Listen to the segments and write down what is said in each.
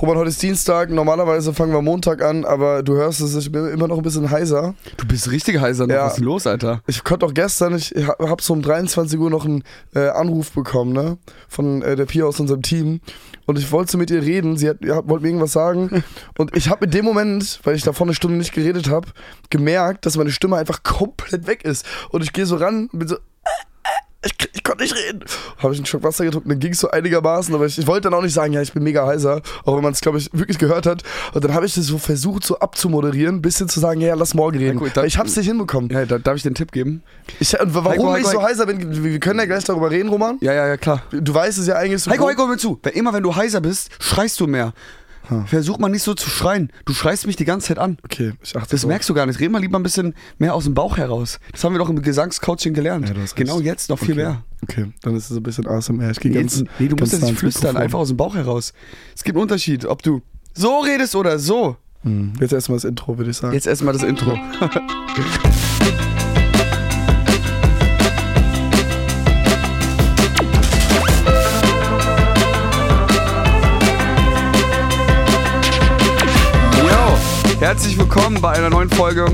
Roman, heute ist Dienstag. Normalerweise fangen wir Montag an, aber du hörst es, ich bin immer noch ein bisschen heiser. Du bist richtig heiser noch. Ja. Was ist denn los, Alter? Ich konnte auch gestern, ich habe so um 23 Uhr noch einen äh, Anruf bekommen, ne? Von äh, der Pia aus unserem Team. Und ich wollte mit ihr reden, sie hat, ja, wollte mir irgendwas sagen. Und ich habe in dem Moment, weil ich davor eine Stunde nicht geredet habe, gemerkt, dass meine Stimme einfach komplett weg ist. Und ich gehe so ran und bin so, ich, ich konnte nicht reden. Habe ich einen Schock Wasser getrunken, dann ging es so einigermaßen, aber ich, ich wollte dann auch nicht sagen, ja, ich bin mega heiser, auch wenn man es, glaube ich, wirklich gehört hat. Und dann habe ich das so versucht, so abzumoderieren, ein bisschen zu sagen, ja, lass morgen reden. Ja, gut, Weil ich habe es nicht hinbekommen. Ja, da, darf ich den Tipp geben? Ich, und warum Heiko, ich Heiko, so heiser bin, wir können ja gleich darüber reden, Roman. Ja, ja, ja, klar. Du weißt es ja eigentlich so. Heiko. Heiko, hör mir zu. Weil immer wenn du heiser bist, schreist du mehr. Versuch mal nicht so zu schreien. Du schreist mich die ganze Zeit an. Okay, ich achte Das drauf. merkst du gar nicht. Red mal lieber ein bisschen mehr aus dem Bauch heraus. Das haben wir doch im Gesangscoaching gelernt. Ja, genau jetzt noch viel okay. mehr. Okay, dann ist es ein bisschen ASMR. Ich gehe Nee, ganz. nee, du ganz musst jetzt nah nicht flüstern, Mikrofon. einfach aus dem Bauch heraus. Es gibt einen Unterschied, ob du so redest oder so. Hm. Jetzt erstmal das Intro, würde ich sagen. Jetzt erstmal das Intro. herzlich willkommen bei einer neuen Folge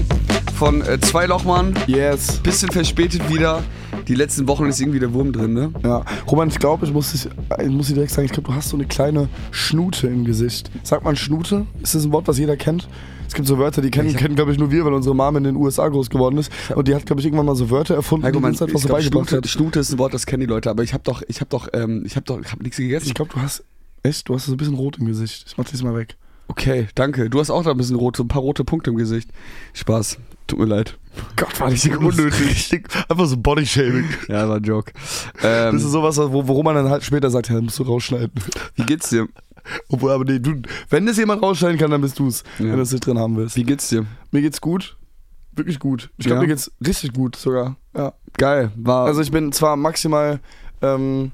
von äh, Zwei Lochmann. Yes. Bisschen verspätet wieder. Die letzten Wochen ist irgendwie der Wurm drin, ne? Ja, Roman, ich glaube, ich muss, dich, ich muss dir direkt sagen, ich glaube, du hast so eine kleine Schnute im Gesicht. Sagt man Schnute? Ist das ein Wort, was jeder kennt? Es gibt so Wörter, die kennen, kennen glaube ich, nur wir, weil unsere Mama in den USA groß geworden ist. Und die hat, glaube ich, irgendwann mal so Wörter erfunden, Heiko, die uns ich so beigebracht Schnute, hat. Schnute ist ein Wort, das kennen die Leute, aber ich habe doch, ich habe doch, ähm, ich habe doch, ich habe nichts gegessen. Ich glaube, du hast. Echt? Du hast so ein bisschen rot im Gesicht. Ich mach das mal weg. Okay, danke. Du hast auch da ein bisschen rote, ein paar rote Punkte im Gesicht. Spaß. Tut mir leid. Gott, war richtig unnötig. Einfach so Bodyshaming. Ja, war ein Joke. Ähm, Das ist sowas, wo, worum man dann halt später sagt, ja, musst du rausschneiden. wie geht's dir? Obwohl, aber nee, du, wenn das jemand rausschneiden kann, dann bist du's, Ja. wenn du es nicht drin haben willst. Wie geht's dir? Mir geht's gut. Wirklich gut. Ich glaube, Ja? mir geht's richtig gut sogar. Ja. Geil. War. Also ich bin zwar maximal ähm,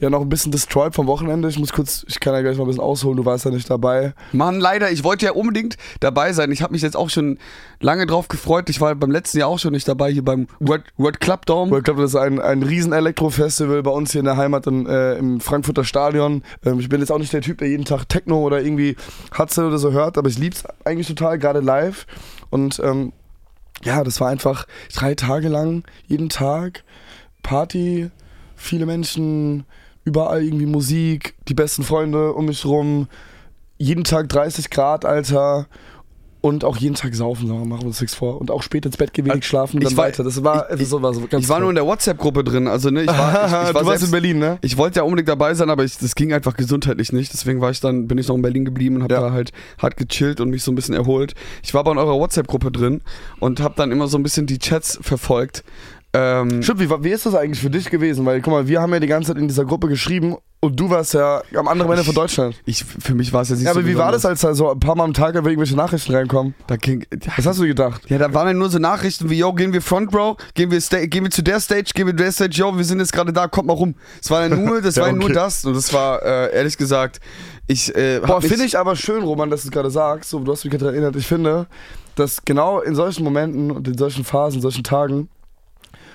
ja noch ein bisschen destroyed vom Wochenende. Ich muss kurz, ich kann ja gleich mal ein bisschen ausholen, du warst ja nicht dabei. Mann, leider, ich wollte ja unbedingt dabei sein. Ich habe mich jetzt auch schon lange drauf gefreut. Ich war beim letzten Jahr auch schon nicht dabei, hier beim World, World Club Dome. Ich glaube, das ist ein, ein riesen Elektro-Festival bei uns hier in der Heimat in, äh, im Frankfurter Stadion. Ähm, ich bin jetzt auch nicht der Typ, der jeden Tag Techno oder irgendwie Hatze oder so hört, aber ich lieb's eigentlich total, gerade live. Und ähm, ja, das war einfach drei Tage lang, jeden Tag Party, viele Menschen, überall irgendwie Musik, die besten Freunde um mich rum, jeden Tag 30 Grad, Alter. Und auch jeden Tag saufen, sagen wir, machen wir uns nichts vor. Und auch spät ins Bett gehen, wenig schlafen, ich dann war- weiter. Das war, ich- so war so ganz Ich war nur in der WhatsApp-Gruppe drin. Also, ne, ich war, ich, ich war du warst selbst, in Berlin, ne? Ich wollte ja unbedingt dabei sein, aber ich, das ging einfach gesundheitlich nicht. Deswegen war ich dann, bin ich noch in Berlin geblieben und habe Ja. da halt hart gechillt und mich so ein bisschen erholt. Ich war aber in eurer WhatsApp-Gruppe drin und habe dann immer so ein bisschen die Chats verfolgt. Ähm, Stimmt, wie, ist das eigentlich für dich gewesen? Weil, guck mal, wir haben ja die ganze Zeit in dieser Gruppe geschrieben und du warst ja am anderen Ende von Deutschland. ich, für mich war es jetzt nicht Ja, so aber wie war das, als da so ein paar Mal am Tag irgendwelche Nachrichten reinkommen? Da ging, Was hast du gedacht? ja, da waren ja nur so Nachrichten wie, yo, gehen wir Front Row, gehen wir, sta gehen wir zu der Stage, gehen wir zu der Stage, yo, wir sind jetzt gerade da, kommt mal rum. Es war ja nur, das Ja, war ja nur okay. das und das war, äh, ehrlich gesagt, ich, äh, Boah, finde ich aber schön, Roman, dass du es gerade sagst. So, du hast mich gerade erinnert. Ich finde, dass genau in solchen Momenten und in solchen Phasen, in solchen Tagen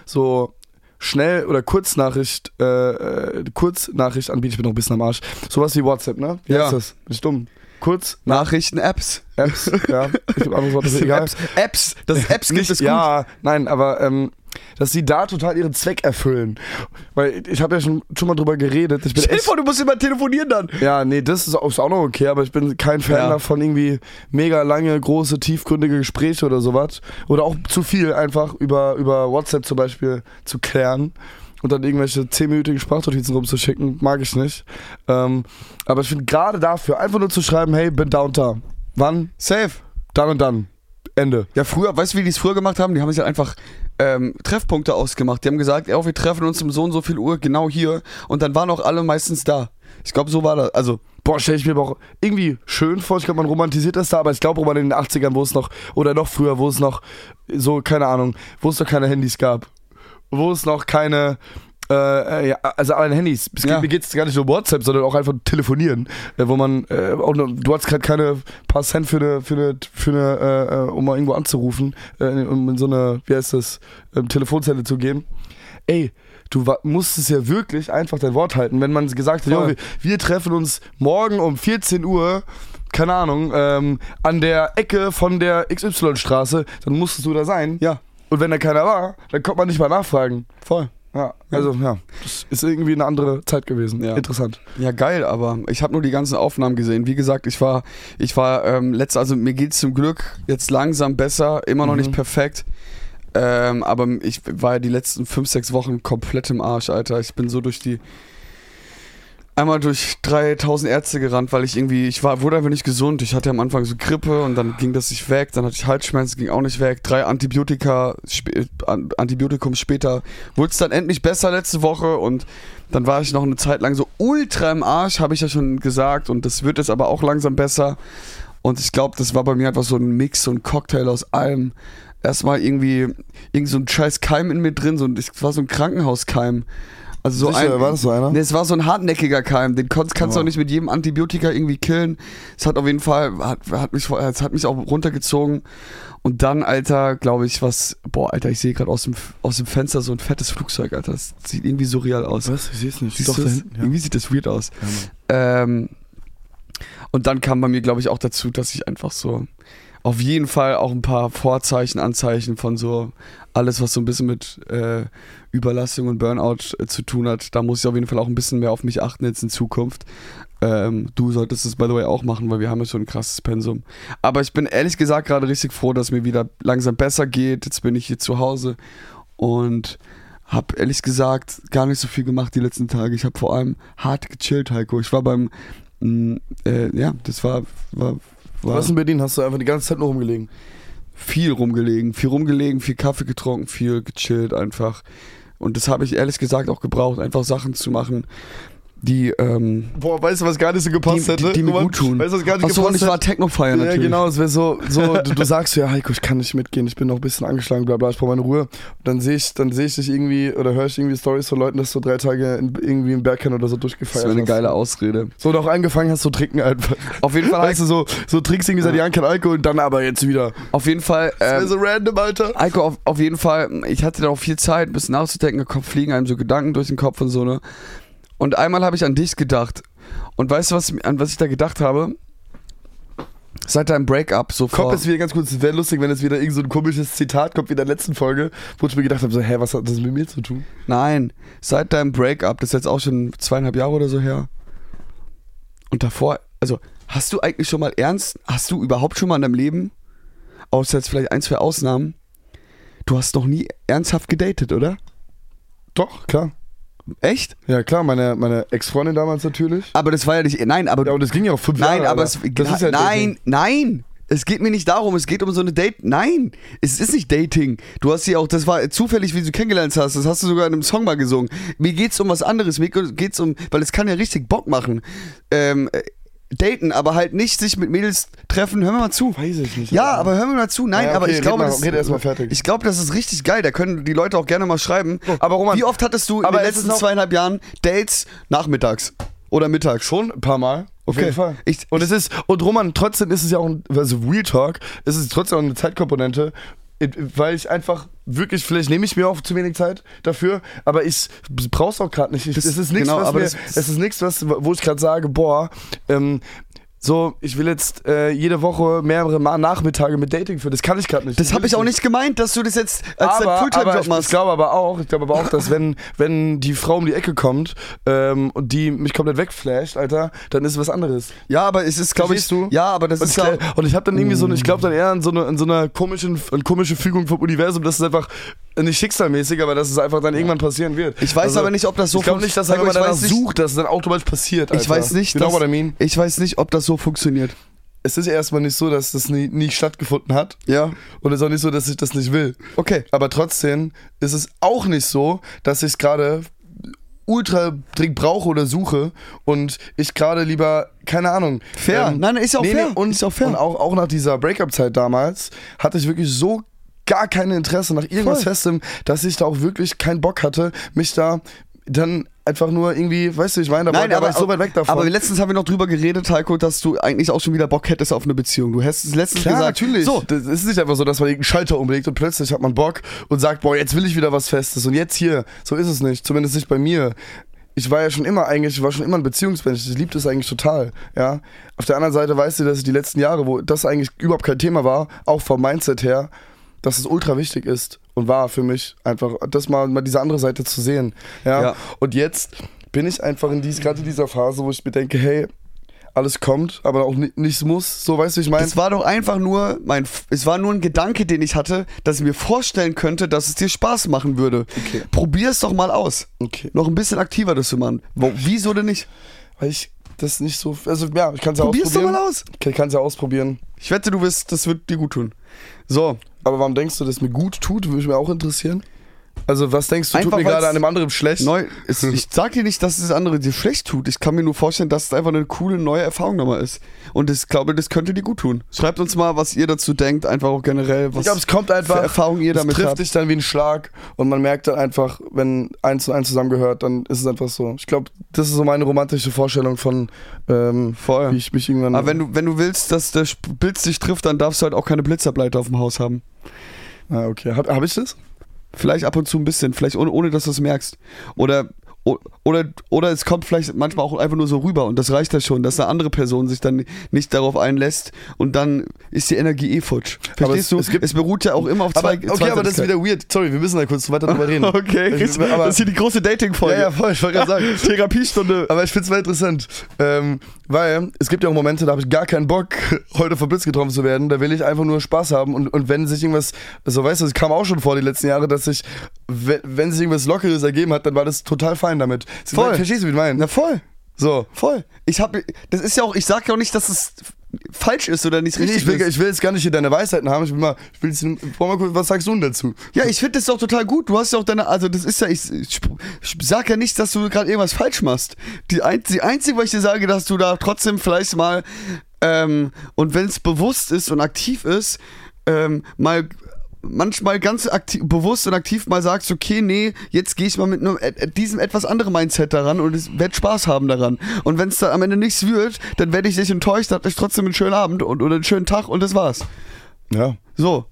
so schnell oder Kurznachricht, äh, äh, Kurznachricht anbieten. Ich bin noch ein bisschen am Arsch. Sowas wie WhatsApp, ne? Wie Ja. heißt das? Bin ich dumm? Kurz, Nachrichten-Apps. Apps, ja. Ich glaube, anderes Wort ist egal. Apps, Apps, dass es Apps gibt, Nicht, ist gut. ja, nein, aber ähm, dass sie da total ihren Zweck erfüllen. Weil ich habe ja schon, schon mal drüber geredet. Ich bin Stell dir echt, vor, du musst immer telefonieren dann. ja, nee, das ist auch, ist auch noch okay, aber ich bin kein Fan Ja. davon, irgendwie mega lange, große, tiefgründige Gespräche oder sowas. Oder auch zu viel einfach über, über WhatsApp zum Beispiel zu klären. Und dann irgendwelche 10-minütigen Sprachnotizen rumzuschicken, mag ich nicht. Ähm, aber ich finde gerade dafür, einfach nur zu schreiben, hey, bin da und da. Wann? Safe. Dann und dann. Ende. Ja, früher, weißt du, wie die es früher gemacht haben? Die haben sich halt einfach ähm, Treffpunkte ausgemacht. Die haben gesagt, ja, wir treffen uns um so und so viel Uhr genau hier. Und dann waren auch alle meistens da. Ich glaube, so war das. Also, Boah, stelle ich mir aber auch irgendwie schön vor. Ich glaube, man romantisiert das da, aber ich glaube, Roman in den 80ern, wo es noch, oder noch früher, wo es noch so, keine Ahnung, wo es noch keine Handys gab. Wo es noch keine, äh, ja, also alle Handys. Es geht, Ja. Mir geht es gar nicht um WhatsApp, sondern auch einfach telefonieren. Äh, wo man, äh, auch du hast gerade keine paar Cent für eine, für eine, für eine äh, äh, um mal irgendwo anzurufen, äh, um in so eine, wie heißt das, ähm, Telefonzelle zu gehen. Ey, du musstest ja wirklich einfach dein Wort halten. Wenn man gesagt hat, wir, wir treffen uns morgen um 14 Uhr, keine Ahnung, ähm, an der Ecke von der XY-Straße, dann musstest du da sein. Ja, Und wenn da keiner war, dann konnte man nicht mal nachfragen. voll. Ja, also ja, das ist irgendwie eine andere Zeit gewesen. Ja. Interessant. Ja, geil, aber ich habe nur die ganzen Aufnahmen gesehen. Wie gesagt, ich war, ich war ähm, letzt, also mir geht's zum Glück jetzt langsam besser, immer noch Mhm. nicht perfekt. Ähm, aber ich war ja die letzten fünf, sechs Wochen komplett im Arsch, Alter. Ich bin so durch die. Einmal durch 3000 Ärzte gerannt, weil ich irgendwie, ich war, wurde einfach nicht gesund. Ich hatte am Anfang so Grippe und dann ging das nicht weg. Dann hatte ich Halsschmerzen, ging auch nicht weg. Drei Antibiotika, sp- An- Antibiotikum später wurde es dann endlich besser letzte Woche und dann war ich noch eine Zeit lang so ultra im Arsch, habe ich ja schon gesagt. Und das wird jetzt aber auch langsam besser. Und ich glaube, das war bei mir einfach so ein Mix, so ein Cocktail aus allem. Erstmal irgendwie, irgend so ein scheiß Keim in mir drin, so ein, es war so ein Krankenhauskeim. Also so Sicher, ein, war das so einer? Nee, es war so ein hartnäckiger Keim. Den konntest, kannst du auch nicht mit jedem Antibiotika irgendwie killen. Es hat auf jeden Fall, hat, hat, mich, es hat mich auch runtergezogen. Und dann, Alter, glaube ich, was, boah, Alter, ich sehe gerade aus dem, aus dem Fenster so ein fettes Flugzeug, Alter. Das sieht irgendwie surreal aus. Was? Ich sehe es nicht. Siehst Doch, da das? hinten. Ja. Irgendwie sieht das weird aus. Ja. Ähm, und dann kam bei mir, glaube ich, auch dazu, dass ich einfach so auf jeden Fall auch ein paar Vorzeichen, Anzeichen von so alles, was so ein bisschen mit äh, Überlastung und Burnout äh, zu tun hat. Da muss ich auf jeden Fall auch ein bisschen mehr auf mich achten jetzt in Zukunft. Ähm, du solltest es, by the way, auch machen, weil wir haben ja schon ein krasses Pensum. Aber ich bin ehrlich gesagt gerade richtig froh, dass mir wieder langsam besser geht. Jetzt bin ich hier zu Hause und habe ehrlich gesagt gar nicht so viel gemacht die letzten Tage. Ich habe vor allem hart gechillt, Heiko. Ich war beim, mh, äh, ja, das war, war, war Was in Berlin? Hast du einfach die ganze Zeit nur rumgelegen? viel rumgelegen, viel rumgelegen, viel Kaffee getrunken, viel gechillt einfach. Und das habe ich ehrlich gesagt auch gebraucht, einfach Sachen zu machen, die, ähm, Boah, weißt du, was gar nicht so gepasst die, hätte? die, die mir gut tun. Weißt du, was gar nicht Achso, und gepasst ich war hätte? Techno feiern Ja, natürlich. genau, es wäre so, so du, du sagst ja, Heiko, ich kann nicht mitgehen, ich bin noch ein bisschen angeschlagen, bla bla, ich brauche meine Ruhe. Und dann sehe ich, dann sehe ich dich irgendwie oder höre ich irgendwie Stories von Leuten, dass du drei Tage in, irgendwie im Bergkern oder so Das durchgefeiert wäre eine hast. geile Ausrede. So und auch angefangen hast zu trinken einfach. Auf jeden Fall, Weißt du, so, so trinkst irgendwie seit Jahren kein Alkohol und dann aber jetzt wieder. auf jeden Fall, Das wär ähm, so random, Alter. Eiko, auf, auf jeden Fall, ich hatte da auch viel Zeit, ein bisschen nachzudenken, da kommen- fliegen einem so Gedanken durch den Kopf und so, ne? Und einmal habe ich an dich gedacht. Und weißt du, was, an was ich da gedacht habe? Seit deinem Breakup, so Kommt vor... jetzt wieder ganz kurz, es wäre lustig, wenn jetzt wieder irgend so ein komisches Zitat kommt wie in der letzten Folge, wo ich mir gedacht habe, so, hä, was hat das mit mir zu tun? Nein, seit deinem Breakup, das ist jetzt auch schon zweieinhalb Jahre oder so her. Und davor, also, hast du eigentlich schon mal ernst, hast du überhaupt schon mal in deinem Leben, außer jetzt vielleicht ein, zwei Ausnahmen, du hast noch nie ernsthaft gedatet, oder? Doch, klar. Echt? Ja, klar, meine, meine Ex-Freundin damals natürlich. Aber das war ja nicht, nein, aber Ja, und es ging ja auch fünf Nein, Jahre. aber Alter. es, das ist ja nein, nein. Es geht mir nicht darum, es geht um so eine Date. Nein, es ist nicht Dating. Du hast sie auch, das war zufällig, wie du kennengelernt hast. Das hast du sogar in einem Song mal gesungen. Mir geht's um was anderes. Mir geht's um, weil es kann ja richtig Bock machen. Ähm, äh, daten, aber halt nicht sich mit Mädels treffen. Hör mir mal zu. Weiß ich nicht. Ja, aber hör mir mal zu. Nein, Ja, aber okay, ich red glaube, das, ich glaube, das ist richtig geil. Da können die Leute auch gerne mal schreiben. Aber Roman- wie oft hattest du in Aber den letzten zweieinhalb Jahren Dates nachmittags oder mittags? Schon ein paar Mal. Auf Okay. jeden Fall. Ich- und es ist, und Roman, trotzdem ist es ja auch, ein, also Real Talk, ist es trotzdem auch eine Zeitkomponente, it- weil ich einfach wirklich, vielleicht nehme ich mir auch zu wenig Zeit dafür, aber ich brauch's auch gerade nicht. Ich, Das- es ist nichts, genau, was aber mir, das- es ist nichts, was, wo ich gerade sage, boah, ähm, so, ich will jetzt äh, jede Woche mehrere Mal Nachmittage mit Dating führen. Das kann ich gerade nicht. Das habe ich auch nicht gemeint, dass du das jetzt als dein aber, aber Fulltime-Job machst. ich glaube aber auch, ich glaube aber auch, dass wenn, wenn die Frau um die Ecke kommt ähm, und die mich komplett wegflasht, Alter, dann ist es was anderes. ja, aber es ist, glaube ich, du? ja, aber das Und ist glaub- und ich habe dann irgendwie so, eine- ich glaube dann eher an so eine, an so einer komischen, an komische Fügung vom Universum, dass es einfach nicht schicksalmäßig, aber dass es einfach dann irgendwann passieren wird. Ich weiß aber nicht, ob das so Ich glaube nicht, dass man ich danach nicht- sucht, dass es dann automatisch passiert. Alter. ich weiß nicht, what I mean? ich weiß nicht, ob das so funktioniert. Es ist erstmal nicht so, dass das nie, nie stattgefunden hat. Ja, Und es ist auch nicht so, dass ich das nicht will. okay. Aber trotzdem ist es auch nicht so, dass ich es gerade ultra dringend brauche oder suche und ich gerade lieber, keine Ahnung. Fair. Nein, ist ja auch fair. und, Ist auch fair. und auch, auch nach dieser Breakup-Zeit damals hatte ich wirklich so gar kein Interesse nach irgendwas Voll. Festem, dass ich da auch wirklich keinen Bock hatte, mich da dann einfach nur irgendwie, weißt du, ich meine, da war, Nein, da aber, war ich so weit weg davon. aber letztens haben wir noch drüber geredet, Heiko, dass du eigentlich auch schon wieder Bock hättest auf eine Beziehung. Du hast es letztens Klar, gesagt. natürlich. So, das ist nicht einfach so, dass man irgendeinen Schalter umlegt und plötzlich hat man Bock und sagt, boah, jetzt will ich wieder was Festes und jetzt hier. So ist es nicht, zumindest nicht bei mir. Ich war ja schon immer eigentlich, ich war schon immer ein Beziehungsmensch. Ich liebe das eigentlich total, ja. Auf der anderen Seite weißt du, dass ich die letzten Jahre, wo das eigentlich überhaupt kein Thema war, auch vom Mindset her, dass es ultra wichtig ist und war für mich einfach, das mal, mal diese andere Seite zu sehen, ja. Ja. Und jetzt bin ich einfach in dies, gerade in dieser Phase, wo ich mir denke, hey, alles kommt, aber auch ni- nichts muss. So, weißt du, wie ich meine? es war doch einfach nur mein, es war nur ein Gedanke, den ich hatte, dass ich mir vorstellen könnte, dass es dir Spaß machen würde. Okay. Probier es doch mal aus. Okay. Noch ein bisschen aktiver das zu machen. Wo, wieso denn nicht? Weil ich das nicht so. Also, ja, ich kann es ja Probier's doch ausprobieren. mal aus. Ich kann es ja ausprobieren. Ich wette, du wirst, das wird dir gut tun. So, Aber warum denkst du, dass es mir gut tut? Würde mich auch interessieren. Also, was denkst du, Einfach, tut mir gerade an dem anderen schlecht? neu, es, ich sag dir nicht, dass das andere dir schlecht tut. Ich kann mir nur vorstellen, dass es einfach eine coole neue Erfahrung nochmal ist. Und ich glaube, das könnte dir gut tun. Schreibt uns mal, was ihr dazu denkt, einfach auch generell, was ich glaube, es kommt einfach. für Erfahrungen ihr es damit trifft habt. dich dann wie ein Schlag und man merkt dann einfach, wenn eins und eins zusammengehört, dann ist es einfach so. Ich glaube, das ist so meine romantische Vorstellung von, ähm, Voll. wie ich mich irgendwann. Aber wenn du, wenn du willst, dass der Blitz dich trifft, dann darfst du halt auch keine Blitzableiter auf dem Haus haben. ah, okay. Hab, hab ich das? Vielleicht ab und zu ein bisschen, vielleicht ohne, ohne dass du es merkst. Oder, oder, oder es kommt vielleicht manchmal auch einfach nur so rüber und das reicht ja schon, dass eine andere Person sich dann nicht darauf einlässt und dann ist die Energie eh futsch. Aber Verstehst es- du? es gibt- beruht ja auch immer auf Aber, zwei okay, aber das ist wieder weird. Sorry, wir müssen da kurz weiter drüber reden. Okay, Ich- aber- das ist hier die große Dating-Folge. Ja, ja, voll, ich wollte gerade sagen. Therapiestunde. Aber ich find's mal interessant, ähm, weil es gibt ja auch Momente, da habe ich gar keinen Bock, heute vom Blitz getroffen zu werden. Da will ich einfach nur Spaß haben und, und wenn sich irgendwas, so weißt du, es kam auch schon vor die letzten Jahre, dass sich, wenn, wenn sich irgendwas Lockeres ergeben hat, dann war das total fein damit. Voll. Verstehst du, wie ich meine? Na voll, So. voll. Ich hab, das ist ja auch, ich sag ja auch nicht, dass es falsch ist oder nicht Nee, richtig ich, will, ist. ich will jetzt gar nicht hier deine Weisheiten haben. Ich will mal, ich will jetzt, mal kurz, was sagst du denn dazu? Ja, ich finde das doch total gut. Du hast ja auch deine, also das ist ja, ich, ich, ich sag ja nicht, dass du gerade irgendwas falsch machst. Die, ein, die einzige, was ich dir sage, dass du da trotzdem vielleicht mal, ähm, und wenn es bewusst ist und aktiv ist, ähm, mal manchmal ganz aktiv, bewusst und aktiv mal sagst, okay, nee, jetzt gehe ich mal mit einem, diesem etwas anderen Mindset daran und es werde Spaß haben daran. Und wenn es dann am Ende nichts wird, dann werde ich dich enttäuscht, hatte ich trotzdem einen schönen Abend und, oder einen schönen Tag und das war's. Ja. So,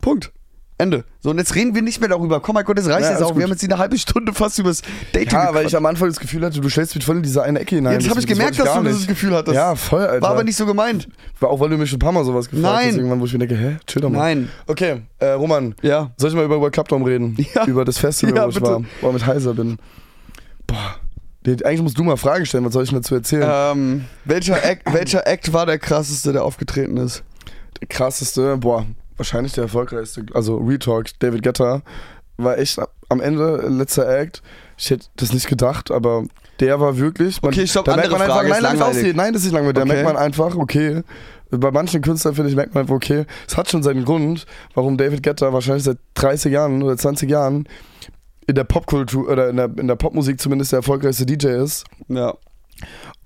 Punkt. Ende. So, und jetzt reden wir nicht mehr darüber. Komm, mein Gott, das reicht Ja, jetzt auch. gut. Wir haben jetzt hier eine halbe Stunde fast übers Dating Ja, weil ich am Anfang das Gefühl hatte, du stellst mich voll in diese eine Ecke hinein. Jetzt habe ich gemerkt, dass du dieses Gefühl hattest. Ja, voll, Alter. War aber nicht so gemeint. War auch, weil du mich schon ein paar Mal sowas gefragt Nein. hast, irgendwann, wo ich mir denke, hä, chill doch mal. Nein. Okay, äh, Roman, Ja. soll ich mal über, über Clubdom reden? Ja. Über das Festival, Ja, wo ich bitte. war, wo ich mit Heiser bin. Boah. Eigentlich musst du mal Fragen stellen, was soll ich denn dazu erzählen? Ähm, welcher, Act, welcher Act war der krasseste, der aufgetreten ist? Der krasseste, boah, wahrscheinlich der erfolgreichste, also Retalk, David Guetta, war echt am Ende letzter Act. Ich hätte das nicht gedacht, aber der war wirklich. Man, Okay, stopp, da merkt man einfach, Frage, nein, ist langweilig. Nein, das ist nicht langweilig. Da Okay. merkt man einfach, okay. Bei manchen Künstlern, finde ich, merkt man einfach, okay, es hat schon seinen Grund, warum David Guetta wahrscheinlich seit 30 Jahren oder 20 Jahren in der Popkultur oder in der, in der Popmusik zumindest der erfolgreichste DJ ist Ja.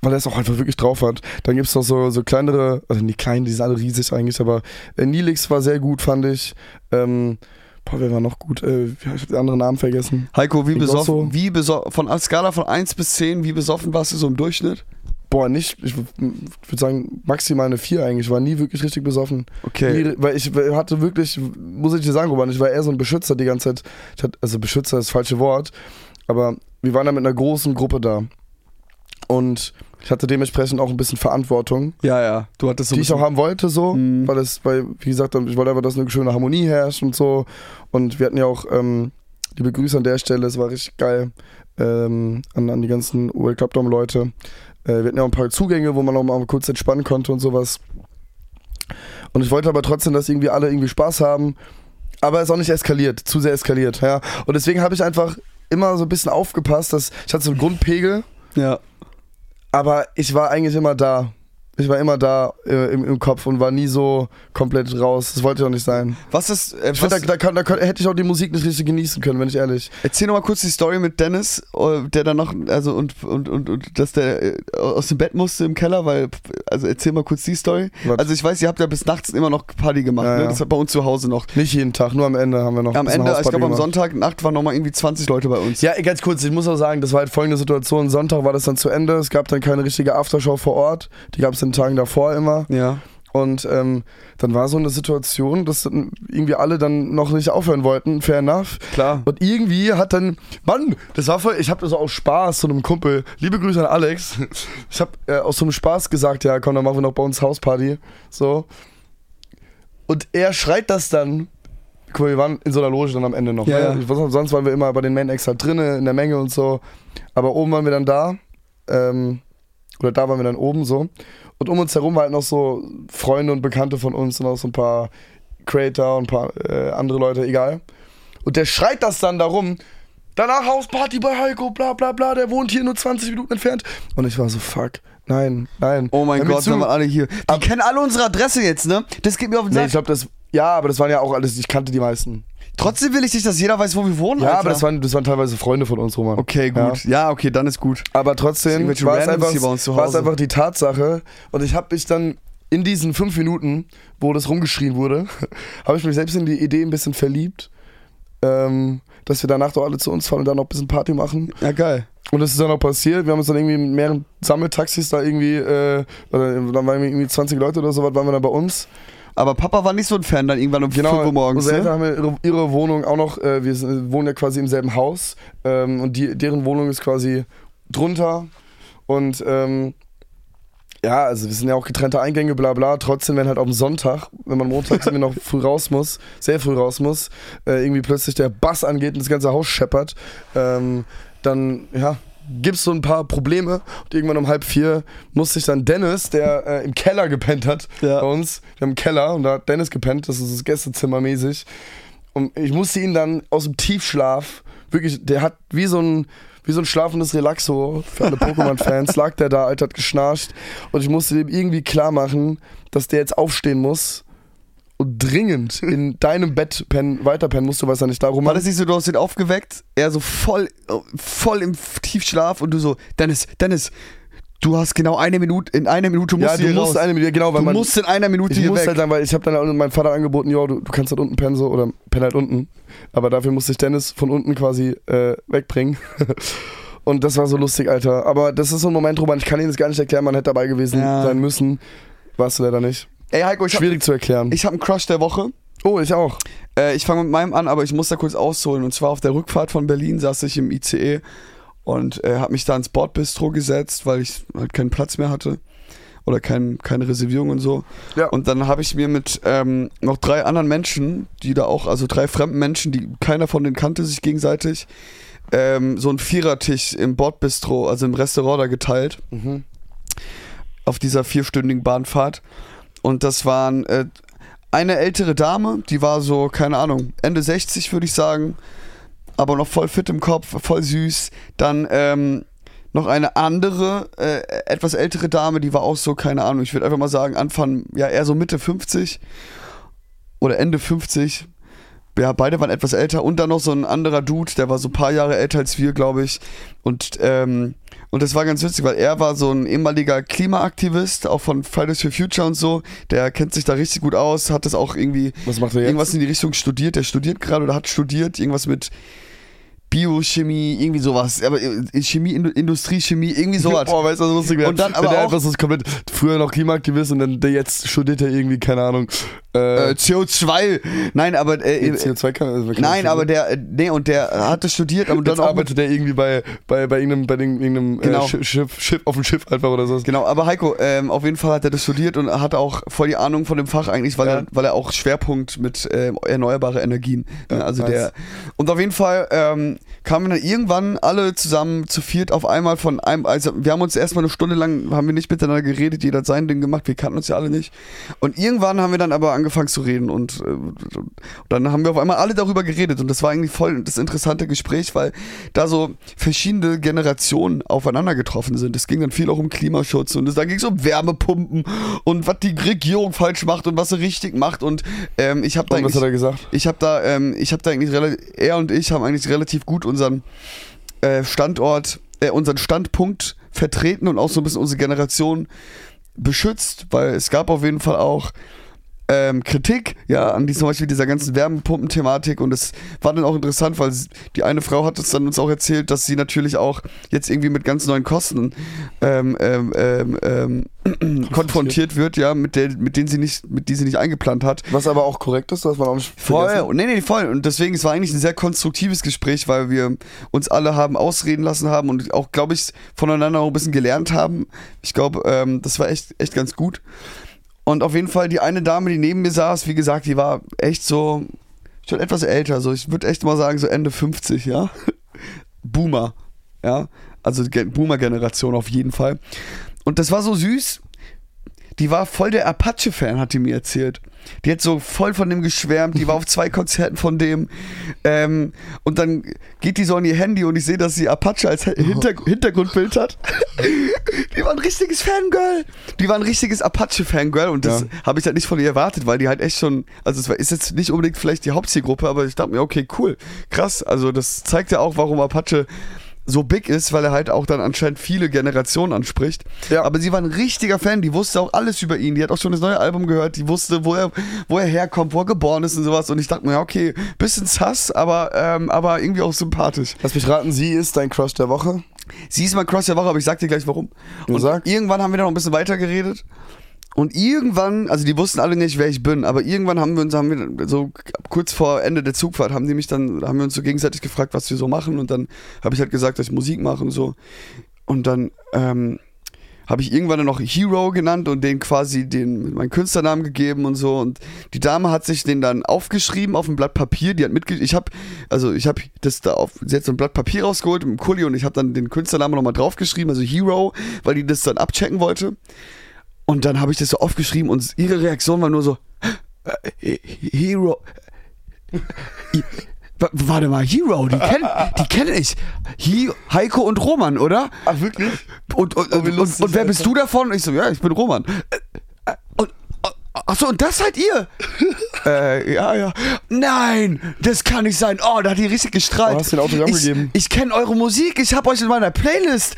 Weil er es auch einfach wirklich drauf hat. Dann gibt es noch so, so kleinere, also nicht klein, die sind alle riesig eigentlich, aber äh, Nilix war sehr gut, fand ich. Ähm, boah, wer war noch gut? Äh, ich habe den anderen Namen vergessen. Heiko, wie Ingrosso. besoffen, wie besoffen, von einer Skala von 1 bis 10, wie besoffen warst du so im Durchschnitt? Boah, nicht, ich würde sagen, maximal eine 4 eigentlich. Ich war nie wirklich richtig besoffen. Okay. Nie, weil ich hatte wirklich, muss ich dir sagen, Roman, ich war eher so ein Beschützer die ganze Zeit. Ich hatte, also Beschützer ist das falsche Wort, aber wir waren da mit einer großen Gruppe da. Und ich hatte dementsprechend auch ein bisschen Verantwortung. Ja, ja. Du hattest so die ich auch haben wollte, so, Mhm. weil es, weil, wie gesagt, ich wollte einfach, dass eine schöne Harmonie herrscht und so. Und wir hatten ja auch, ähm, liebe Grüße an der Stelle, es war richtig geil, ähm, an, an die ganzen World Club Dom Leute. Äh, wir hatten ja auch ein paar Zugänge, wo man auch mal kurz entspannen konnte und sowas. Und ich wollte aber trotzdem, dass irgendwie alle irgendwie Spaß haben. Aber es ist auch nicht eskaliert, zu sehr eskaliert, ja. Und deswegen habe ich einfach immer so ein bisschen aufgepasst, dass ich hatte so einen Grundpegel, Ja. Aber ich war eigentlich immer da. Ich war immer da äh, im, im Kopf und war nie so komplett raus. Das wollte ich auch nicht sein. Was ist. Äh, Ich find, was, da, da, kann- da, kann- hätte ich auch die Musik nicht richtig genießen können, wenn ich ehrlich. erzähl noch mal kurz die Story mit Dennis, äh, der dann noch, also und, und, und, und dass der äh, aus dem Bett musste im Keller, weil, also erzähl mal kurz die Story. Was? Also ich weiß, ihr habt ja bis nachts immer noch Party gemacht, Ja, ne? Das war bei uns zu Hause noch. Nicht jeden Tag, nur am Ende haben wir noch Am Ende, ich glaube am gemacht. Sonntagnacht waren nochmal irgendwie 20 Leute bei uns. Ja, ganz kurz, ich muss auch sagen, das war halt folgende Situation. Sonntag war das dann zu Ende. Es gab dann keine richtige Aftershow vor Ort. Die gab es den Tagen davor immer. Ja. Und ähm, dann war so eine Situation, dass irgendwie alle dann noch nicht aufhören wollten. Fair enough. Klar. Und irgendwie hat dann, Mann, das war voll, ich habe das aus Spaß zu einem Kumpel, liebe Grüße an Alex, ich habe äh, aus so einem Spaß gesagt, ja komm, dann machen wir noch bei uns Hausparty, so. Und er schreit das dann, guck mal, wir waren in so einer Loge dann am Ende noch, Ja, ne? ja. Sonst waren wir immer bei den Main Acts halt drinnen, in der Menge und so, aber oben waren wir dann da, ähm, oder da waren wir dann oben so. Und um uns herum war halt noch so Freunde und Bekannte von uns und auch so ein paar Creator und ein paar äh, andere Leute, egal. Und der schreit das dann darum. Danach Hausparty bei Heiko, bla bla bla, der wohnt hier nur 20 Minuten entfernt. Und ich war so, fuck, nein, nein. Oh mein Gott, sind wir alle hier. Die kennen alle unsere Adresse jetzt, ne? Das geht mir auf den Nee, Sack. ich glaube, das. Ja, aber das waren ja auch alles, ich kannte die meisten. Trotzdem will ich nicht, dass jeder weiß, wo wir wohnen. Ja, Alter. aber das waren, das waren teilweise Freunde von uns, Roman. Okay, gut. Ja. okay, dann ist gut. Aber trotzdem war es, einfach, war es einfach die Tatsache. Und ich habe mich dann in diesen fünf Minuten, wo das rumgeschrien wurde, habe ich mich selbst in die Idee ein bisschen verliebt, ähm, dass wir danach doch alle zu uns fahren und dann noch ein bisschen Party machen. Ja, geil. Und das ist dann auch passiert. Wir haben uns dann irgendwie mit mehreren Sammeltaxis da irgendwie, äh, oder dann waren irgendwie 20 Leute oder so, was waren wir dann bei uns. Aber Papa war nicht so ein Fan dann irgendwann um 5 Uhr morgens. Unsere Eltern Ne? haben ihre, Wohnung auch noch, äh, wir sind, wohnen ja quasi im selben Haus ähm, und die, deren Wohnung ist quasi drunter und ähm, ja, also wir sind ja auch getrennte Eingänge, bla bla. Trotzdem, wenn halt dem Sonntag, wenn man montags irgendwie noch früh raus muss, sehr früh raus muss, äh, irgendwie plötzlich der Bass angeht und das ganze Haus scheppert, ähm, dann, ja, gibt's so ein paar Probleme. Und irgendwann um halb vier musste ich dann Dennis, der äh, im Keller gepennt hat Ja. bei uns, wir haben einen Keller und da hat Dennis gepennt, das ist das Gästezimmer mäßig. Und ich musste ihn dann aus dem Tiefschlaf, wirklich, der hat wie so ein, wie so ein schlafendes Relaxo für alle Pokémon-Fans, lag der da, Alter, hat geschnarcht. Und ich musste dem irgendwie klar machen, dass der jetzt aufstehen muss dringend in deinem Bett pennen, weiterpennen musst, du weißt ja nicht darum. War das nicht so, du hast ihn aufgeweckt, er so voll, voll im Tiefschlaf und du so, Dennis, Dennis, du hast genau eine Minute, in einer Minute musst ja, du du hier musst raus. eine Minute, genau, weil du man. musst in einer Minute ich hier muss weg. halt dann, weil ich habe dann meinem Vater angeboten, ja, du, du kannst halt unten pennen so oder penn halt unten. Aber dafür musste ich Dennis von unten quasi äh, wegbringen. Und das war so lustig, Alter. Aber das ist so ein Moment, Roman, ich kann Ihnen das gar nicht erklären, man hätte dabei gewesen Ja. sein müssen. Warst du leider nicht. Ey Heiko, ich habe Schwierig zu erklären. ich hab einen Crush der Woche. oh, ich auch. Äh, ich fange mit meinem an, aber ich muss da kurz ausholen. Und zwar auf der Rückfahrt von Berlin saß ich im ICE und äh, habe mich da ins Bordbistro gesetzt, weil ich halt keinen Platz mehr hatte. Oder kein, keine Reservierung und so. Ja. Und dann habe ich mir mit ähm, noch drei anderen Menschen, die da auch, also drei fremden Menschen, die keiner von denen kannte sich gegenseitig, ähm, so einen Vierertisch im Bordbistro, also im Restaurant da geteilt Mhm. auf dieser vierstündigen Bahnfahrt. Und das waren äh, eine ältere Dame, die war so, keine Ahnung, Ende 60 würde ich sagen, aber noch voll fit im Kopf, voll süß. Dann ähm, noch eine andere, äh, etwas ältere Dame, die war auch so, keine Ahnung, ich würde einfach mal sagen, Anfang, ja eher so Mitte 50 oder Ende 50. Ja, beide waren etwas älter und dann noch so ein anderer Dude, der war so ein paar Jahre älter als wir, glaube ich. Und, ähm, und das war ganz witzig, weil er war so ein ehemaliger Klimaaktivist, auch von Fridays for Future und so. Der kennt sich da richtig gut aus, hat das auch irgendwie Was macht er jetzt? irgendwas in die Richtung studiert. Der studiert gerade oder hat studiert, irgendwas mit Biochemie, irgendwie sowas. Aber äh, Chemie, Indu- Industrie, Chemie, irgendwie sowas. Boah, weißt du, was lustig wäre? Und dann aber Wenn der auch- einfach so komplett früher noch Klimaaktivist und dann der jetzt studiert er irgendwie, keine Ahnung. Äh, Äh, CO2. Nein, aber äh, CO2 kann, also kann Nein, aber der, äh, nee, und der hatte studiert, aber Jetzt dann auch mit, arbeitet der irgendwie bei, bei, bei irgendeinem, bei irgendeinem Genau. äh, Schiff, Schiff, auf dem Schiff einfach oder so. Genau, aber Heiko, ähm, auf jeden Fall hat er das studiert und hat auch voll die Ahnung von dem Fach eigentlich, weil, Ja. er, weil er auch Schwerpunkt mit ähm, erneuerbare Energien. Ne? Ja, also nice. der. Und auf jeden Fall ähm, kamen dann irgendwann alle zusammen zu viert auf einmal von einem, also wir haben uns erstmal eine Stunde lang, haben wir nicht miteinander geredet, jeder hat sein Ding gemacht, wir kannten uns ja alle nicht. Und irgendwann haben wir dann aber angefangen zu reden und, äh, dann haben wir auf einmal alle darüber geredet und das war eigentlich voll das interessante Gespräch, weil da so verschiedene Generationen aufeinander getroffen sind. Es ging dann viel auch um Klimaschutz und da ging es um Wärmepumpen und was die Regierung falsch macht und was sie richtig macht und ähm, ich habe da Und was hat er gesagt? ich habe da, ähm, ich habe da eigentlich relativ, er und ich haben eigentlich relativ gut unseren äh, Standort, äh, unseren Standpunkt vertreten und auch so ein bisschen unsere Generation beschützt, weil es gab auf jeden Fall auch ähm, Kritik, ja, an die, zum Beispiel dieser ganzen Wärmepumpen-Thematik und es war dann auch interessant, weil die eine Frau hat uns dann uns auch erzählt, dass sie natürlich auch jetzt irgendwie mit ganz neuen Kosten ähm, ähm, ähm, ähm, konfrontiert wird, ja, mit, der, mit denen sie nicht, mit die sie nicht eingeplant hat. Was aber auch korrekt ist, das man auch nicht Voll, vergessen. nee, nee, voll. Und deswegen, es war eigentlich ein sehr konstruktives Gespräch, weil wir uns alle haben ausreden lassen haben und auch, glaube ich, voneinander auch ein bisschen gelernt haben. Ich glaube, ähm, das war echt, echt ganz gut. Und auf jeden Fall die eine Dame, die neben mir saß, wie gesagt, die war echt so, schon etwas älter, so ich würde echt mal sagen, so Ende 50, ja. Boomer, ja. Also Ge- Boomer-Generation auf jeden Fall. Und das war so süß. Die war voll der Apache-Fan, hat die mir erzählt. Die hat so voll von dem geschwärmt, die war auf zwei Konzerten von dem. Ähm, und dann geht die so an ihr Handy und ich sehe, dass sie Apache als Hinter Hintergrundbild hat. die war ein richtiges Fangirl. Die war ein richtiges Apache-Fangirl und das Ja. habe ich halt nicht von ihr erwartet, weil die halt echt schon, also es war, ist jetzt nicht unbedingt vielleicht die Hauptzielgruppe, aber ich dachte mir, okay, cool, krass. Also das zeigt ja auch, warum Apache so big ist, weil er halt auch dann anscheinend viele Generationen anspricht. Ja. Aber sie war ein richtiger Fan, die wusste auch alles über ihn. Die hat auch schon das neue Album gehört, die wusste, wo er, wo er herkommt, wo er geboren ist und sowas. Und ich dachte mir, ja, okay, bisschen sass, aber, ähm, aber irgendwie auch sympathisch. Lass mich raten, sie ist dein Crush der Woche. Sie ist mein Crush der Woche, aber ich sag dir gleich warum. Und sag. irgendwann haben wir dann noch ein bisschen weiter geredet. Und irgendwann, also die wussten alle nicht, wer ich bin, aber irgendwann haben wir uns, haben wir so kurz vor Ende der Zugfahrt, haben die mich dann, haben wir uns so gegenseitig gefragt, was wir so machen. Und dann habe ich halt gesagt, dass ich Musik mache und so. Und dann ähm, habe ich irgendwann dann noch Hero genannt und den quasi den meinen Künstlernamen gegeben und so und die Dame hat sich den dann aufgeschrieben auf ein Blatt Papier, die hat mitge ich habe also ich habe das da auf sie hat so ein Blatt Papier rausgeholt mit dem Kuli und ich habe dann den Künstlernamen nochmal draufgeschrieben, also Hero, weil die das dann abchecken wollte. Und dann habe ich das so aufgeschrieben und ihre Reaktion war nur so äh, Hero W- Warte mal, Hero, die kenne die kenn ich. Hi Heiko und Roman, oder? Ach, wirklich? Und, und, Oh, und, lustig, und wer bist du davon? Und ich so, ja, ich bin Roman. Achso, und das seid ihr? äh, ja, ja. Nein, das kann nicht sein. Oh, da hat die richtig gestrahlt. Oh, hast du ein Autogramm ich, gegeben? Ich kenne eure Musik, ich habe euch in meiner Playlist.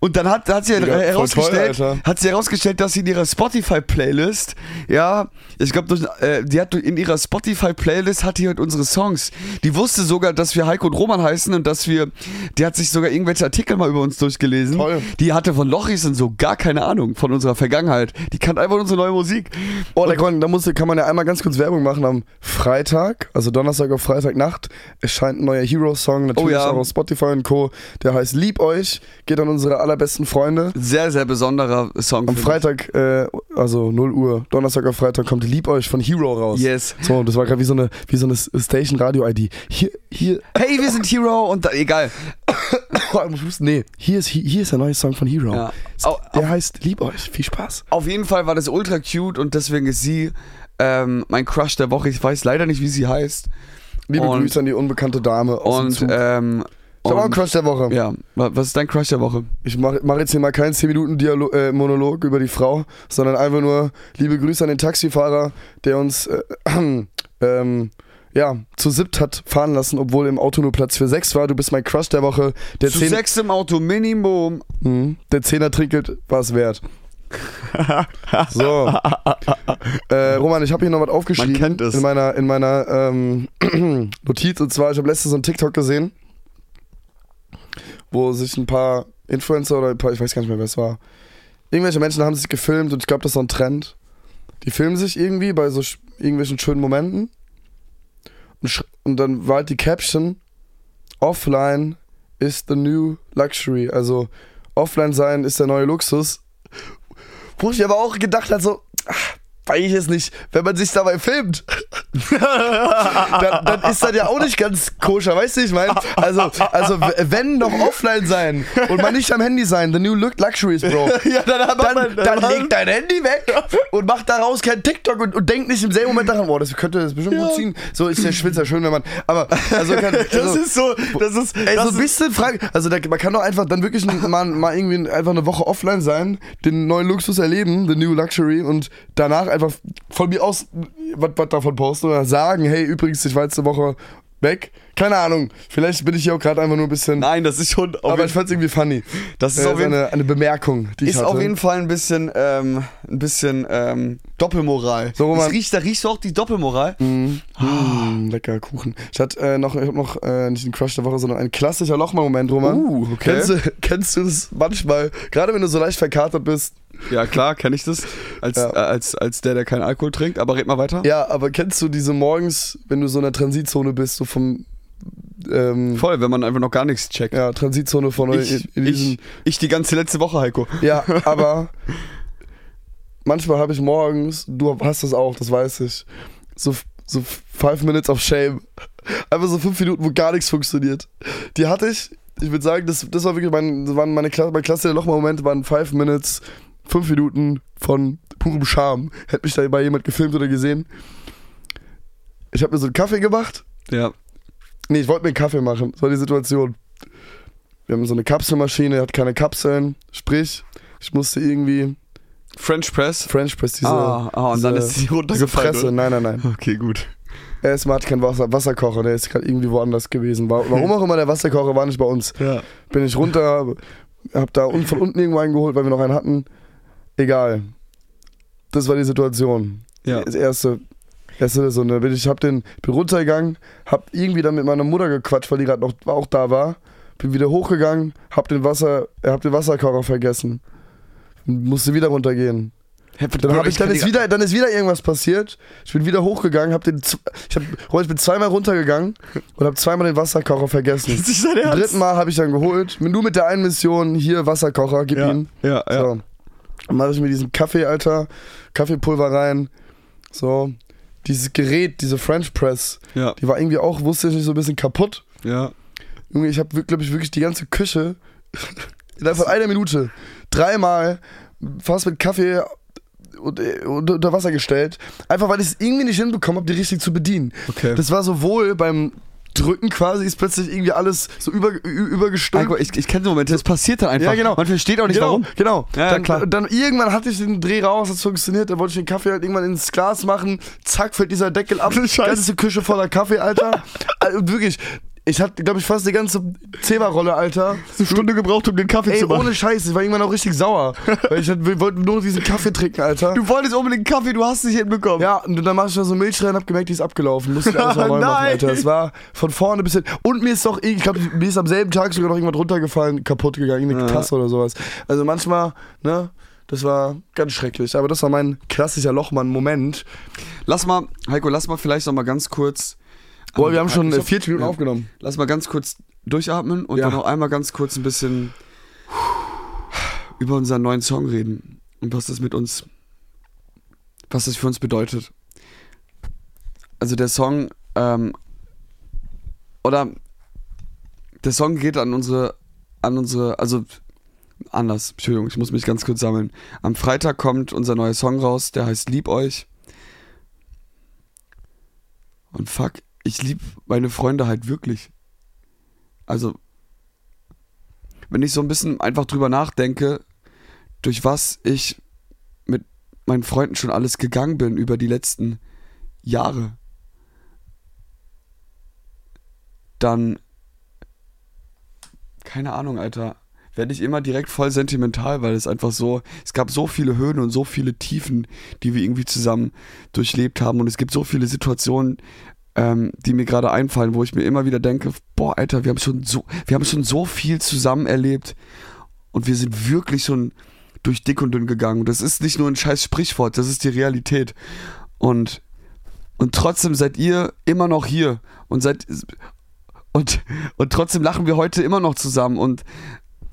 Und dann hat, hat sie voll herausgestellt, toll, hat sie herausgestellt, dass sie in ihrer Spotify-Playlist, ja, ich glaube, äh, die hat in ihrer Spotify-Playlist hat die halt unsere Songs. Die wusste sogar, dass wir Heiko und Roman heißen und dass wir, die hat sich sogar irgendwelche Artikel mal über uns durchgelesen. Toll. Die hatte von Lochis und so gar keine Ahnung von unserer Vergangenheit. Die kannte einfach unsere neue Musik. Oh, da kann, da muss, kann man ja einmal ganz kurz Werbung machen. Am Freitag, also Donnerstag auf Freitagnacht, erscheint ein neuer Hero-Song, natürlich Oh ja. auch auf Spotify und Co. Der heißt Lieb euch, geht an unsere allerbesten Freunde. Sehr, sehr besonderer Song. Am. Freitag, äh, also 0 Uhr, Donnerstag auf Freitag kommt Lieb euch von Hero raus. Yes. So, das war gerade wie so eine, wie so eine Station-Radio-ID. Hier, hier, Hey, wir sind Hero und da, egal. Ich muss husten. nee, hier ist, hier ist der neue Song von Hero. Ja. Der heißt Lieb euch. Viel Spaß. Auf jeden Fall war das ultra cute und deswegen ist sie ähm, mein Crush der Woche. Ich weiß leider nicht, wie sie heißt. Liebe Und- Grüße an die unbekannte Dame aus dem Und, Zug. ähm, ich habe auch einen Crush der Woche. Ja, wa- was ist dein Crush der Woche? Ich mache mach jetzt hier mal keinen 10 Minuten Dialog, äh, Monolog über die Frau, sondern einfach nur liebe Grüße an den Taxifahrer, der uns äh, ähm, ja, zu siebt hat fahren lassen, obwohl im Auto nur Platz für sechs war. Du bist mein Crush der Woche. Der, Zu sechs im Auto, Minimum. Mhm. der Zehner Trinkgeld war es wert. so. äh, Roman, ich habe hier noch was aufgeschrieben. Man kennt es. In meiner, in meiner ähm, Notiz. Und zwar, ich habe letztens so einen TikTok gesehen, wo sich ein paar Influencer oder ein paar, ich weiß gar nicht mehr, wer es war, irgendwelche Menschen haben sich gefilmt und ich glaube, das ist so ein Trend. Die filmen sich irgendwie bei so irgendwelchen schönen Momenten. Und, dann war halt die Caption: Offline is the new luxury. Also, offline sein ist der neue Luxus. Wo ich aber auch gedacht habe, so, ah, weiß ich es nicht, wenn man sich dabei filmt, dann, dann ist das ja auch nicht ganz koscher, weißt du, ich meine? Also, also wenn noch offline sein und mal nicht am Handy sein, the new look luxuries, Bro. Ja, dann Dann, man- dann leg dein Handy weg und mach daraus kein TikTok und, und denk nicht im selben Moment daran, boah, das könnte das bestimmt gut ziehen. So ist der Schwitzer schön, wenn man, aber, also, kann, Das also, ist so, das ist, Ey, das so ein bisschen Frage. Also da, man kann doch einfach dann wirklich mal, mal irgendwie einfach eine Woche offline sein, den neuen Luxus erleben, the new luxury und danach einfach von mir aus was was davon posten oder sagen, hey, übrigens, ich war jetzt eine Woche weg. Keine Ahnung. Vielleicht bin ich hier auch gerade einfach nur ein bisschen. Nein, das ist schon. Aber ich fand's irgendwie funny. das ist Äh, auf jeden, eine, eine Bemerkung, die ich ist hatte. auf jeden Fall ein bisschen, ähm, ein bisschen ähm, Doppelmoral. So, das riecht, da riechst du auch die Doppelmoral. Mm, mm, lecker Kuchen. Ich hatte äh, noch, ich hab noch äh, nicht einen Crush der Woche, sondern ein klassischer Lochmann-Moment, Roman. Uh, okay. Kennst du, kennst du das manchmal, gerade wenn du so leicht verkatert bist, Ja, klar, kenne ich das. Als, Ja. äh, als, als der, der keinen Alkohol trinkt. Aber red mal weiter. Ja, aber kennst du diese morgens, wenn du so in der Transitzone bist, so vom ähm, Voll, wenn man einfach noch gar nichts checkt. ja, Transitzone von Ich, in, in ich, ich die ganze letzte Woche, Heiko. ja, aber manchmal habe ich morgens, du hast das auch, das weiß ich, so so five minutes of shame, einfach so fünf Minuten, wo gar nichts funktioniert. Die hatte ich, ich würde sagen, das, das war wirklich mein, waren meine Klasse, mein Klasse Lochmoment waren five minutes, fünf Minuten von purem Charme. Hätte mich da mal jemand gefilmt oder gesehen. Ich habe mir so einen Kaffee gemacht. Ja. Nee, ich wollte mir einen Kaffee machen. Das war die Situation. Wir haben so eine Kapselmaschine, hat keine Kapseln. Sprich, ich musste irgendwie French Press. French Press diese. ah, ah, und dann diese- ist sie runtergefallen. Presse. Nein, nein, nein. Okay, gut. Erstmal hatte kein Wasser, Wasserkocher, der ist gerade irgendwie woanders gewesen. War, warum auch immer der Wasserkocher war nicht bei uns. Ja. Bin ich runter, hab da un- von unten irgendwo einen geholt, weil wir noch einen hatten. Egal. Das war die Situation. Ja. Das erste. Erste so, ne, bin ich hab den, bin runtergegangen, hab irgendwie dann mit meiner Mutter gequatscht, weil die gerade noch auch da war. Bin wieder hochgegangen, hab den Wasser, äh, hab den Wasserkocher vergessen. Musste wieder runtergehen. Dann, hab ich, dann, ist wieder, dann ist wieder irgendwas passiert. Ich bin wieder hochgegangen, hab den, ich, hab, ich bin zweimal runtergegangen und hab zweimal den Wasserkocher vergessen. Das ist dritten Mal habe ich dann geholt, nur mit der einen Mission, hier Wasserkocher, gib Ja, ihn. ja, ja. So. Dann mache ich mir diesen Kaffee, Alter, Kaffeepulver rein. So. Dieses Gerät, diese French Press, Ja, die war irgendwie auch, wusste ich nicht, so ein bisschen kaputt. ja. Junge, ich habe, glaube ich, wirklich die ganze Küche innerhalb von einer Minute dreimal fast mit Kaffee unter Wasser gestellt. Einfach weil ich es irgendwie nicht hinbekommen habe, die richtig zu bedienen. Okay. Das war sowohl beim Drücken quasi, ist plötzlich irgendwie alles so über, ü- übergestülpt. Heiko, ich, ich kenne so Momente, das passiert dann einfach. Ja, genau. Man versteht auch nicht, genau, warum. Genau. Ja, dann, klar. dann irgendwann hatte ich den Dreh raus, das funktioniert. Dann wollte ich den Kaffee halt irgendwann ins Glas machen. Zack, fällt dieser Deckel ab. Scheiße. Ganze Küche voller Kaffee, Alter. also, wirklich. Ich hatte, glaube ich, fast die ganze Zebra-Rolle, Alter. Eine Stunde gebraucht, um den Kaffee Ey, zu machen. ohne Scheiß, ich war irgendwann auch richtig sauer. weil ich wir wollten nur diesen Kaffee trinken, Alter. Du wolltest unbedingt Kaffee, du hast es nicht hinbekommen. Ja, und dann mach ich da so Milch rein, hab gemerkt, die ist abgelaufen. Musste ich alles mal neu machen, Nein. Alter. Es war von vorne bis hin. Und mir ist doch, ich glaube, mir ist am selben Tag sogar noch irgendwas runtergefallen, kaputt gegangen, eine Ja. Tasse oder sowas. Also manchmal, ne, das war ganz schrecklich. Aber das war mein klassischer Lochmann-Moment. Lass mal, Heiko, lass mal vielleicht noch mal ganz kurz. Boah, wir haben schon Ich äh, hab- 40 Minuten ja. aufgenommen. Lass mal ganz kurz durchatmen und Ja. dann noch einmal ganz kurz ein bisschen über unseren neuen Song reden und was das mit uns, was das für uns bedeutet. Also der Song, ähm, oder der Song geht an unsere, an unsere, also anders, Entschuldigung, ich muss mich ganz kurz sammeln. Am Freitag kommt unser neuer Song raus, der heißt Lieb euch. Und fuck, ich lieb meine Freunde halt wirklich. Also, wenn ich so ein bisschen einfach drüber nachdenke, durch was ich mit meinen Freunden schon alles gegangen bin über die letzten Jahre, dann, keine Ahnung, Alter, werde ich immer direkt voll sentimental, weil es einfach so, es gab so viele Höhen und so viele Tiefen, die wir irgendwie zusammen durchlebt haben und es gibt so viele Situationen, ähm, die mir gerade einfallen, wo ich mir immer wieder denke, boah, Alter, wir haben schon so, wir haben schon so viel zusammen erlebt und wir sind wirklich schon durch dick und dünn gegangen. Das ist nicht nur ein scheiß Sprichwort, das ist die Realität. Und, und trotzdem seid ihr immer noch hier und seid und, und trotzdem lachen wir heute immer noch zusammen und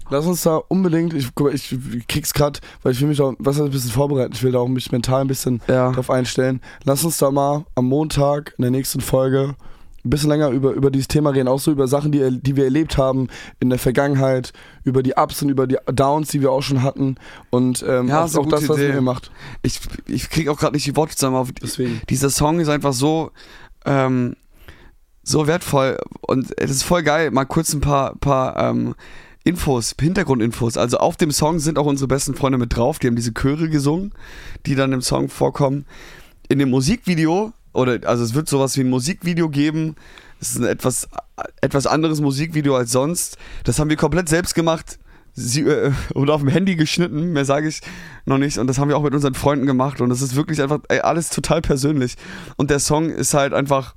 Lass uns da unbedingt, ich, guck mal, ich krieg's grad, weil ich will mich auch was ein bisschen vorbereiten, ich will da auch mich mental ein bisschen Ja. drauf einstellen. Lass uns da mal am Montag in der nächsten Folge ein bisschen länger über, über dieses Thema reden, auch so über Sachen, die, die wir erlebt haben in der Vergangenheit, über die Ups und über die Downs, die wir auch schon hatten und ähm, Ja, auch, auch das, was Idee. ihr macht. Ich, ich krieg auch gerade nicht die Worte zusammen. Aber Deswegen. dieser Song ist einfach so, ähm, so wertvoll und es ist voll geil. Mal kurz ein paar, paar ähm, Infos, Hintergrundinfos. Also auf dem Song sind auch unsere besten Freunde mit drauf. Die haben diese Chöre gesungen, die dann im Song vorkommen. In dem Musikvideo, oder also es wird sowas wie ein Musikvideo geben. Es ist ein etwas, etwas anderes Musikvideo als sonst. Das haben wir komplett selbst gemacht. Sie, äh, oder auf dem Handy geschnitten, mehr sage ich noch nicht. Und das haben wir auch mit unseren Freunden gemacht. Und es ist wirklich einfach ey, alles total persönlich. Und der Song ist halt einfach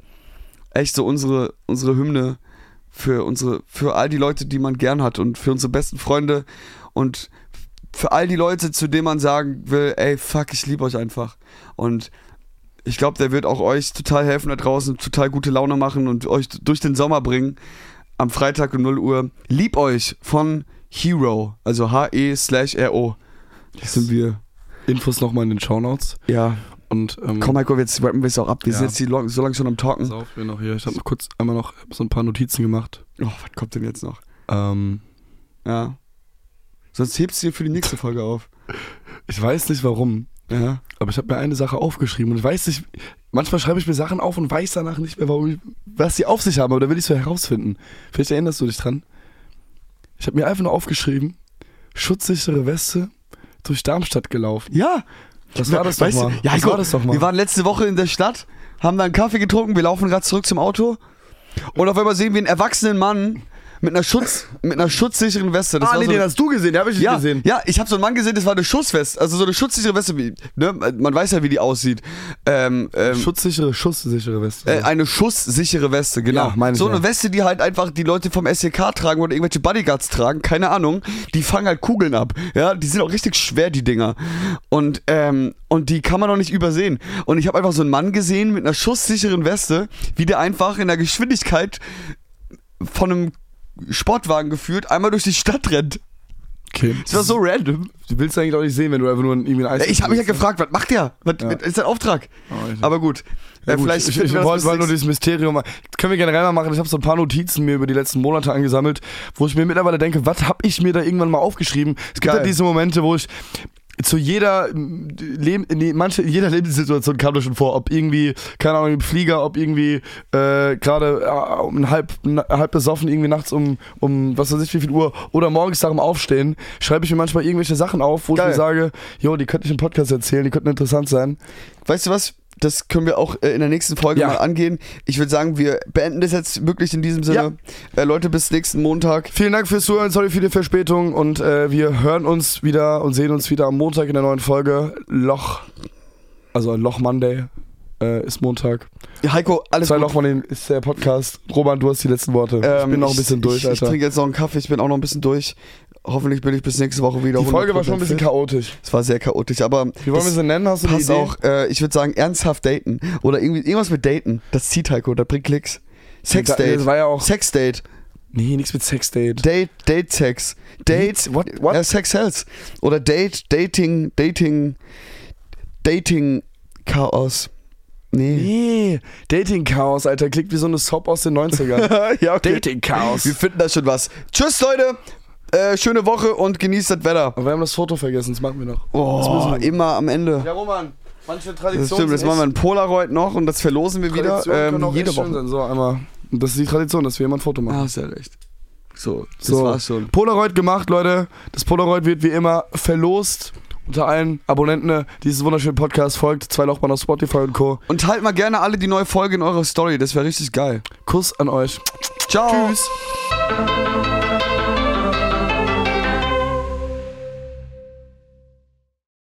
echt so unsere, unsere Hymne für unsere, für all die Leute, die man gern hat und für unsere besten Freunde und für all die Leute, zu denen man sagen will, ey, fuck, ich liebe euch einfach. Und ich glaube, der wird auch euch total helfen da draußen, total gute Laune machen und euch durch den Sommer bringen. Am Freitag um 0 Uhr. Lieb euch von Hero, also H-E slash R-O. Das sind wir. Infos nochmal in den Shownotes. Ja. Und ähm, Komm, Heiko, jetzt rappen wir es auch ab. Wir Ja. sind jetzt lo- so lange schon am pass Talken. auf, ich bin noch hier. Ich habe noch kurz einmal noch so ein paar Notizen gemacht. Oh, was kommt denn jetzt noch? Ähm, Ja. Sonst hebst du dir für die nächste Folge auf. ich weiß nicht warum, Ja. aber ich habe mir eine Sache aufgeschrieben und ich weiß nicht, manchmal schreibe ich mir Sachen auf und weiß danach nicht mehr, warum ich, was sie auf sich haben, aber da will ich so herausfinden. Vielleicht erinnerst du dich dran. Ich habe mir einfach nur aufgeschrieben, schutzsichere Weste durch Darmstadt gelaufen. Ja. Das war das doch weißt mal. Du, ja, das Heiko, war das doch mal. Wir waren letzte Woche in der Stadt, haben da einen Kaffee getrunken, wir laufen gerade zurück zum Auto und auf einmal sehen wir einen erwachsenen Mann mit einer Schutz, mit einer schutzsicheren Weste. Das ah, nee, so, den hast du gesehen, den habe ich nicht ja, gesehen. ja, ich habe so einen Mann gesehen, das war eine Schussweste, also so eine schutzsichere Weste, wie, ne, man weiß ja, wie die aussieht. Ähm, ähm, Schutzsichere, schusssichere Weste. Äh, eine schusssichere Weste, genau. Ja, meine so ja. eine Weste, die halt einfach die Leute vom SEK tragen oder irgendwelche Bodyguards tragen, keine Ahnung. Die fangen halt Kugeln ab. Ja, die sind auch richtig schwer, die Dinger. Und, ähm, und die kann man auch nicht übersehen. Und ich habe einfach so einen Mann gesehen mit einer schusssicheren Weste, wie der einfach in der Geschwindigkeit von einem Sportwagen geführt einmal durch die Stadt rennt. okay. Das war so random. Du willst eigentlich auch nicht sehen, wenn du einfach nur irgendwie ein Eis. Ja, Ich habe mich ja gefragt, was macht der? Was Ja. ist sein Auftrag? Oh, Aber gut. Ja, Äh, gut, vielleicht ich, ich wollte bis wollte nur dieses Mysterium. Das können wir generell mal machen. Ich habe so ein paar Notizen mir über die letzten Monate angesammelt, wo ich mir mittlerweile denke, was habe ich mir da irgendwann mal aufgeschrieben? Es gibt Geil. halt diese Momente, wo ich zu jeder Leben, nee, manche, jeder Lebenssituation kam das schon vor, ob irgendwie, keine Ahnung, im Flieger, ob irgendwie äh, gerade äh, um halb, halb besoffen, irgendwie nachts um, um was weiß ich wie viel Uhr oder morgens dem Aufstehen, schreibe ich mir manchmal irgendwelche Sachen auf, wo Geil. ich mir sage, jo, die könnte ich im Podcast erzählen, die könnten interessant sein. Weißt du was? Das können wir auch äh, in der nächsten Folge Ja. mal angehen. Ich würde sagen, wir beenden das jetzt wirklich in diesem Sinne. Äh, Leute, bis nächsten Montag. Vielen Dank fürs Zuhören, sorry für die Verspätung und äh, wir hören uns wieder und sehen uns wieder am Montag in der neuen Folge. Loch, also Loch Monday äh, ist Montag. Heiko, alles Zwei gut. Loch Monday ist der Podcast. Roman, du hast die letzten Worte. ich Ähm, bin noch ein bisschen durch, ich, Ich Alter. trinke jetzt noch einen Kaffee, ich bin auch noch ein bisschen durch. Hoffentlich bin ich bis nächste Woche wieder. die Folge war schon ein 100% bisschen fit. chaotisch. Es war sehr chaotisch, aber Wie wollen wir sie nennen? Hast du passt Idee? auch, äh, ich würde sagen, ernsthaft daten. Oder irgendwie, irgendwas mit daten. Das zieht Heiko, das bringt Klicks. Das Sexdate. war ja auch. Sexdate. Nee, nichts mit Sexdate. Date, Date Sex. Date, What? What? Ja, Sex Health. Oder Date, Dating, Dating, Dating Chaos. Nee. Nee, Dating-Chaos, Alter. Klingt wie so eine Soap aus den 90ern. ja, okay. Dating-Chaos. Wir finden da schon was. Tschüss, Leute. Äh, schöne Woche und genießt das Wetter. Aber wir haben das Foto vergessen, das machen wir noch. Oh, Das müssen wir- immer am Ende. Ja, Roman, manche Das Traditionen. stimmt, jetzt sind machen wir ein Polaroid noch und das verlosen wir wieder Traditionen können ähm, auch jede echt schön Woche. Sein. So, einmal. Und Das ist die Tradition, dass wir immer ein Foto machen. Ah, hast ja recht. So, das So. war's schon. Polaroid gemacht, Leute. Das Polaroid wird wie immer verlost unter allen Abonnenten dieses wunderschönen Podcast. Folgt zwei Lochmann auf Spotify und Co. Und teilt mal gerne alle die neue Folge in eurer Story, das wäre richtig geil. Kuss an euch. Ciao. Tschüss.